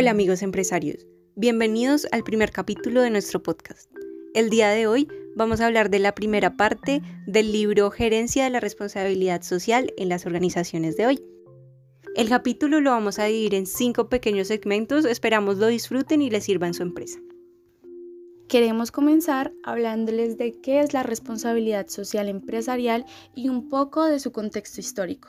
Hola amigos empresarios, bienvenidos al primer capítulo de nuestro podcast. El día de hoy vamos a hablar de la primera parte del libro Gerencia de la Responsabilidad Social en las Organizaciones de hoy. El capítulo lo vamos a dividir en cinco pequeños segmentos, esperamos lo disfruten y les sirva en su empresa. Queremos comenzar hablándoles de qué es la responsabilidad social empresarial y un poco de su contexto histórico.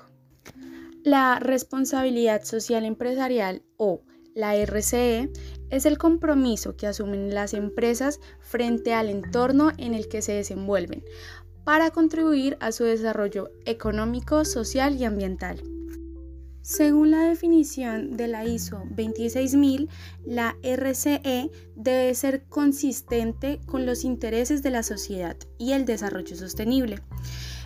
La responsabilidad social empresarial o la RCE es el compromiso que asumen las empresas frente al entorno en el que se desenvuelven para contribuir a su desarrollo económico, social y ambiental. Según la definición de la ISO 26000, la RCE debe ser consistente con los intereses de la sociedad y el desarrollo sostenible,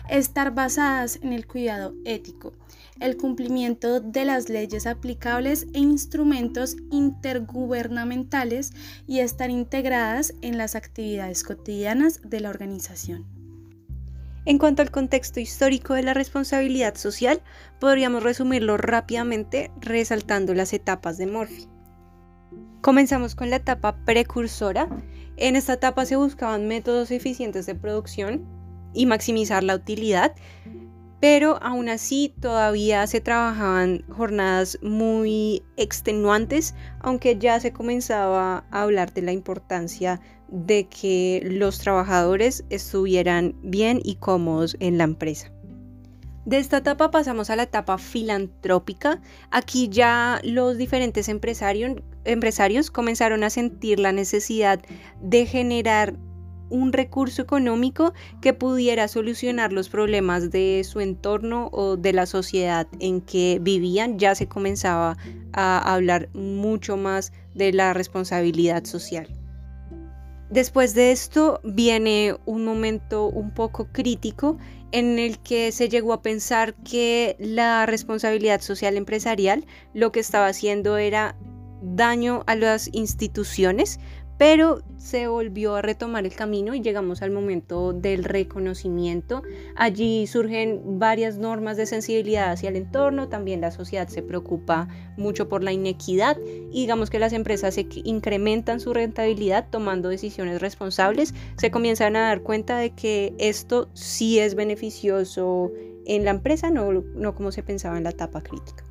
estar basadas en el cuidado ético, el cumplimiento de las leyes aplicables e instrumentos intergubernamentales y estar integradas en las actividades cotidianas de la organización. En cuanto al contexto histórico de la responsabilidad social, podríamos resumirlo rápidamente resaltando las etapas de Morphy. Comenzamos con la etapa precursora. En esta etapa se buscaban métodos eficientes de producción y maximizar la utilidad, pero aún así todavía se trabajaban jornadas muy extenuantes, aunque ya se comenzaba a hablar de la importancia de que los trabajadores estuvieran bien y cómodos en la empresa. De esta etapa pasamos a la etapa filantrópica. Aquí ya los diferentes empresarios, empresarios comenzaron a sentir la necesidad de generar un recurso económico que pudiera solucionar los problemas de su entorno o de la sociedad en que vivían, ya se comenzaba a hablar mucho más de la responsabilidad social. Después de esto viene un momento un poco crítico en el que se llegó a pensar que la responsabilidad social empresarial lo que estaba haciendo era daño a las instituciones pero se volvió a retomar el camino y llegamos al momento del reconocimiento. Allí surgen varias normas de sensibilidad hacia el entorno, también la sociedad se preocupa mucho por la inequidad y digamos que las empresas incrementan su rentabilidad tomando decisiones responsables, se comienzan a dar cuenta de que esto sí es beneficioso en la empresa, no como se pensaba en la etapa crítica.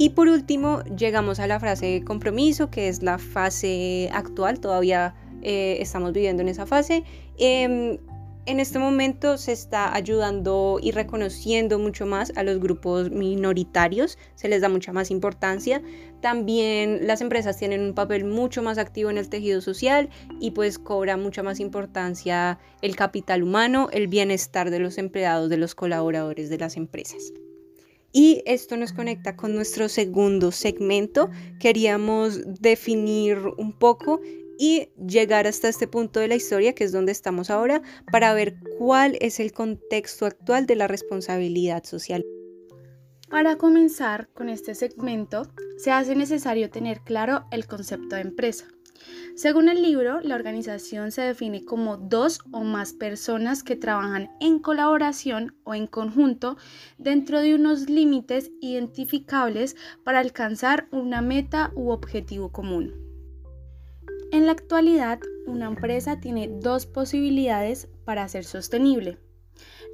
Y por último, llegamos a la frase de compromiso, que es la fase actual, todavía eh, estamos viviendo en esa fase. Em, en este momento se está ayudando y reconociendo mucho más a los grupos minoritarios, se les da mucha más importancia. También las empresas tienen un papel mucho más activo en el tejido social y pues cobra mucha más importancia el capital humano, el bienestar de los empleados, de los colaboradores de las empresas. Y esto nos conecta con nuestro segundo segmento. Queríamos definir un poco y llegar hasta este punto de la historia, que es donde estamos ahora, para ver cuál es el contexto actual de la responsabilidad social. Para comenzar con este segmento, se hace necesario tener claro el concepto de empresa. Según el libro, la organización se define como dos o más personas que trabajan en colaboración o en conjunto dentro de unos límites identificables para alcanzar una meta u objetivo común. En la actualidad, una empresa tiene dos posibilidades para ser sostenible.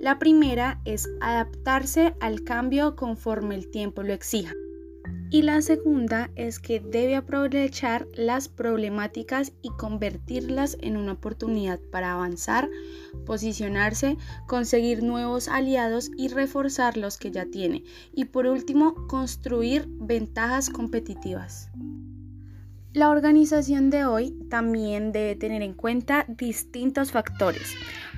La primera es adaptarse al cambio conforme el tiempo lo exija. Y la segunda es que debe aprovechar las problemáticas y convertirlas en una oportunidad para avanzar, posicionarse, conseguir nuevos aliados y reforzar los que ya tiene. Y por último, construir ventajas competitivas. La organización de hoy también debe tener en cuenta distintos factores.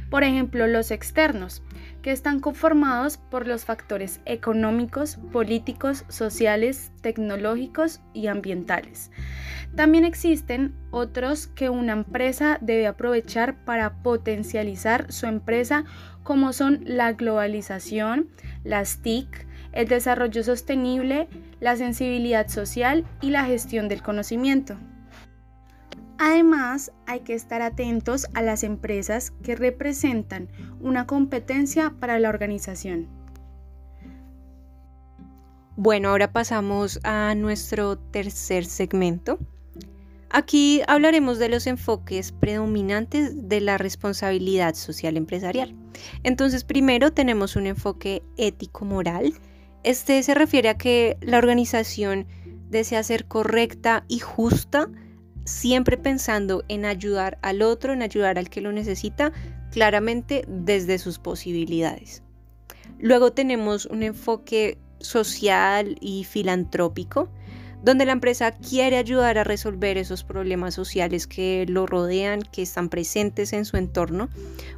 Por ejemplo, los externos, que están conformados por los factores económicos, políticos, sociales, tecnológicos y ambientales. También existen otros que una empresa debe aprovechar para potencializar su empresa como son la globalización, las TIC, el desarrollo sostenible, la sensibilidad social y la gestión del conocimiento. Además, hay que estar atentos a las empresas que representan una competencia para la organización. Bueno, ahora pasamos a nuestro tercer segmento. Aquí hablaremos de los enfoques predominantes de la responsabilidad social empresarial. Entonces, primero tenemos un enfoque ético-moral. Este se refiere a que la organización desea ser correcta y justa, siempre pensando en ayudar al otro, en ayudar al que lo necesita, claramente desde sus posibilidades. Luego tenemos un enfoque social y filantrópico, donde la empresa quiere ayudar a resolver esos problemas sociales que lo rodean, que están presentes en su entorno.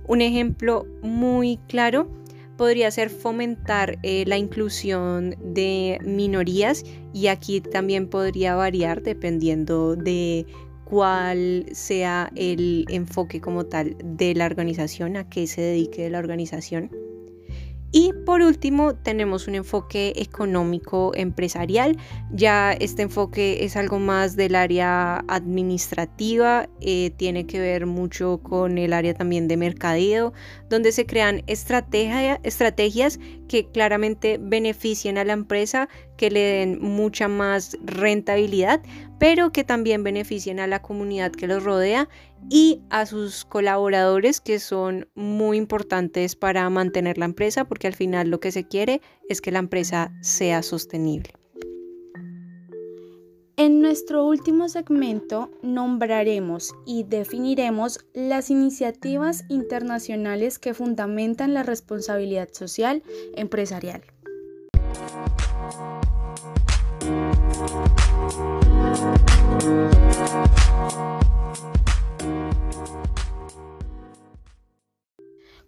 Un ejemplo muy claro podría ser fomentar eh, la inclusión de minorías y aquí también podría variar dependiendo de cuál sea el enfoque como tal de la organización, a qué se dedique la organización. Y por último, tenemos un enfoque económico empresarial. Ya este enfoque es algo más del área administrativa, eh, tiene que ver mucho con el área también de mercadeo, donde se crean estrategias que claramente beneficien a la empresa, que le den mucha más rentabilidad, pero que también beneficien a la comunidad que los rodea y a sus colaboradores que son muy importantes para mantener la empresa porque al final lo que se quiere es que la empresa sea sostenible. En nuestro último segmento nombraremos y definiremos las iniciativas internacionales que fundamentan la responsabilidad social empresarial.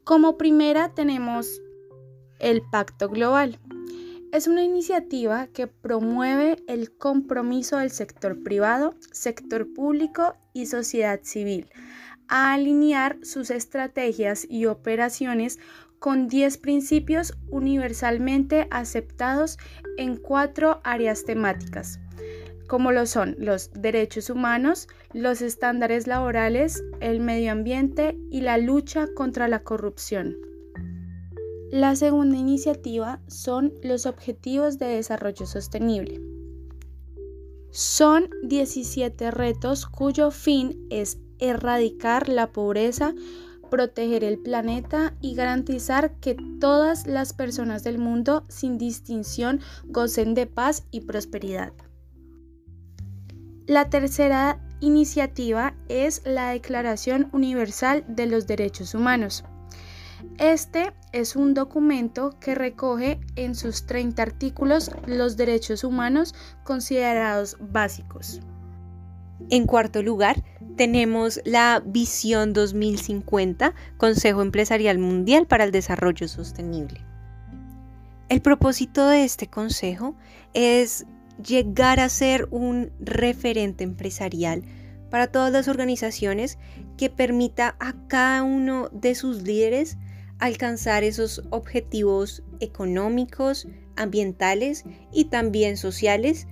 Como primera tenemos el Pacto Global. Es una iniciativa que promueve el compromiso del sector privado, sector público y sociedad civil a alinear sus estrategias y operaciones con 10 principios universalmente aceptados en cuatro áreas temáticas como lo son los derechos humanos, los estándares laborales, el medio ambiente y la lucha contra la corrupción. La segunda iniciativa son los Objetivos de Desarrollo Sostenible. Son 17 retos cuyo fin es erradicar la pobreza, proteger el planeta y garantizar que todas las personas del mundo sin distinción gocen de paz y prosperidad. La tercera iniciativa es la Declaración Universal de los Derechos Humanos. Este es un documento que recoge en sus 30 artículos los derechos humanos considerados básicos. En cuarto lugar, tenemos la Visión 2050, Consejo Empresarial Mundial para el Desarrollo Sostenible. El propósito de este consejo es llegar a ser un referente empresarial para todas las organizaciones que permita a cada uno de sus líderes alcanzar esos objetivos económicos, ambientales y también sociales,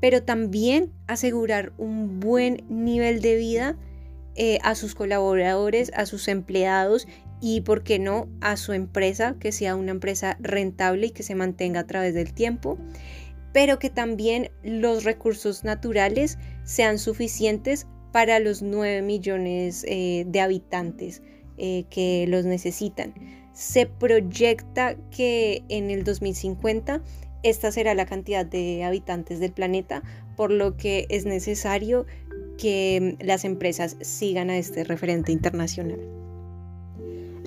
pero también asegurar un buen nivel de vida eh, a sus colaboradores, a sus empleados y, por qué no, a su empresa, que sea una empresa rentable y que se mantenga a través del tiempo pero que también los recursos naturales sean suficientes para los 9 millones eh, de habitantes eh, que los necesitan. Se proyecta que en el 2050 esta será la cantidad de habitantes del planeta, por lo que es necesario que las empresas sigan a este referente internacional.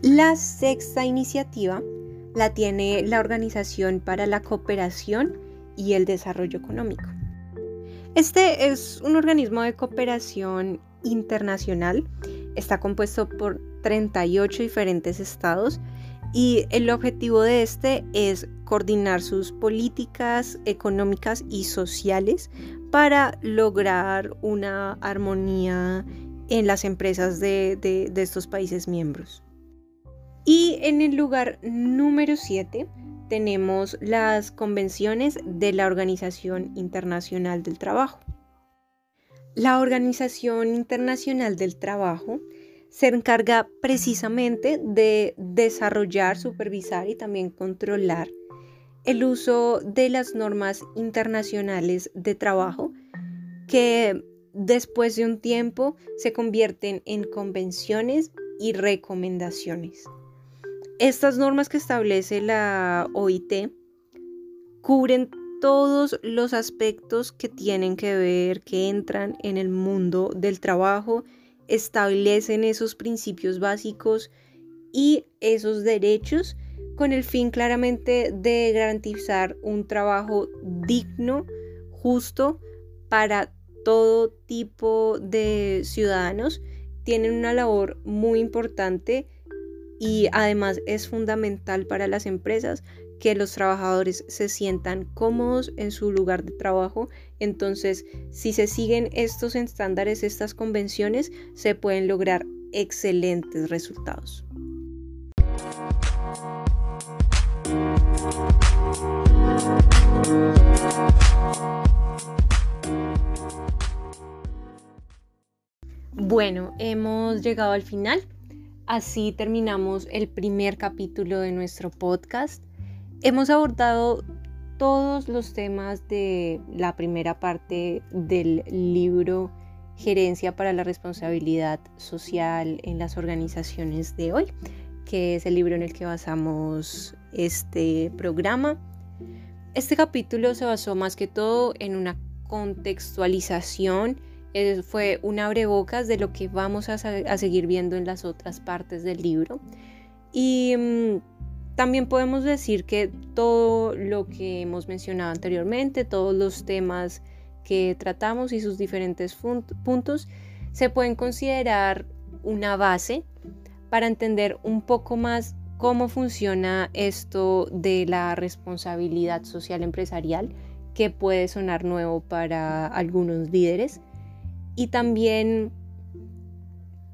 La sexta iniciativa la tiene la Organización para la Cooperación y el desarrollo económico. Este es un organismo de cooperación internacional, está compuesto por 38 diferentes estados y el objetivo de este es coordinar sus políticas económicas y sociales para lograr una armonía en las empresas de, estos países miembros. Y en el lugar número 7 tenemos las convenciones de la Organización Internacional del Trabajo. La Organización Internacional del Trabajo se encarga precisamente de desarrollar, supervisar y también controlar el uso de las normas internacionales de trabajo que después de un tiempo se convierten en convenciones y recomendaciones. Estas normas que establece la OIT cubren todos los aspectos que tienen que ver, que entran en el mundo del trabajo, establecen esos principios básicos y esos derechos con el fin claramente de garantizar un trabajo digno, justo para todo tipo de ciudadanos. Tienen una labor muy importante y además es fundamental para las empresas que los trabajadores se sientan cómodos en su lugar de trabajo. Entonces, si se siguen estos estándares, estas convenciones, se pueden lograr excelentes resultados. Bueno, hemos llegado al final. Así terminamos el primer capítulo de nuestro podcast. Hemos abordado todos los temas de la primera parte del libro Gerencia para la Responsabilidad Social en las Organizaciones de hoy, que es el libro en el que basamos este programa. Este capítulo se basó más que todo en una contextualización, fue un abrebocas de lo que vamos a, seguir viendo en las otras partes del libro. Y mm, también podemos decir que todo lo que hemos mencionado anteriormente, todos los temas que tratamos y sus diferentes puntos, se pueden considerar una base para entender un poco más cómo funciona esto de la responsabilidad social empresarial, que puede sonar nuevo para algunos líderes, y también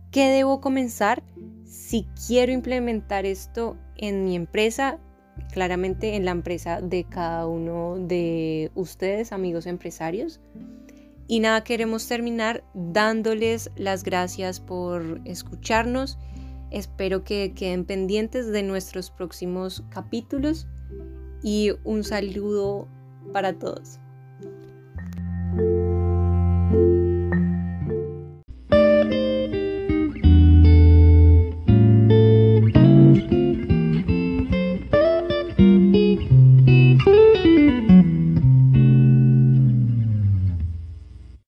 qué debo comenzar si quiero implementar esto en mi empresa, claramente en la empresa de cada uno de ustedes, amigos empresarios. Y nada, queremos terminar dándoles las gracias por escucharnos Espero que queden pendientes de nuestros próximos capítulos y un saludo para todos.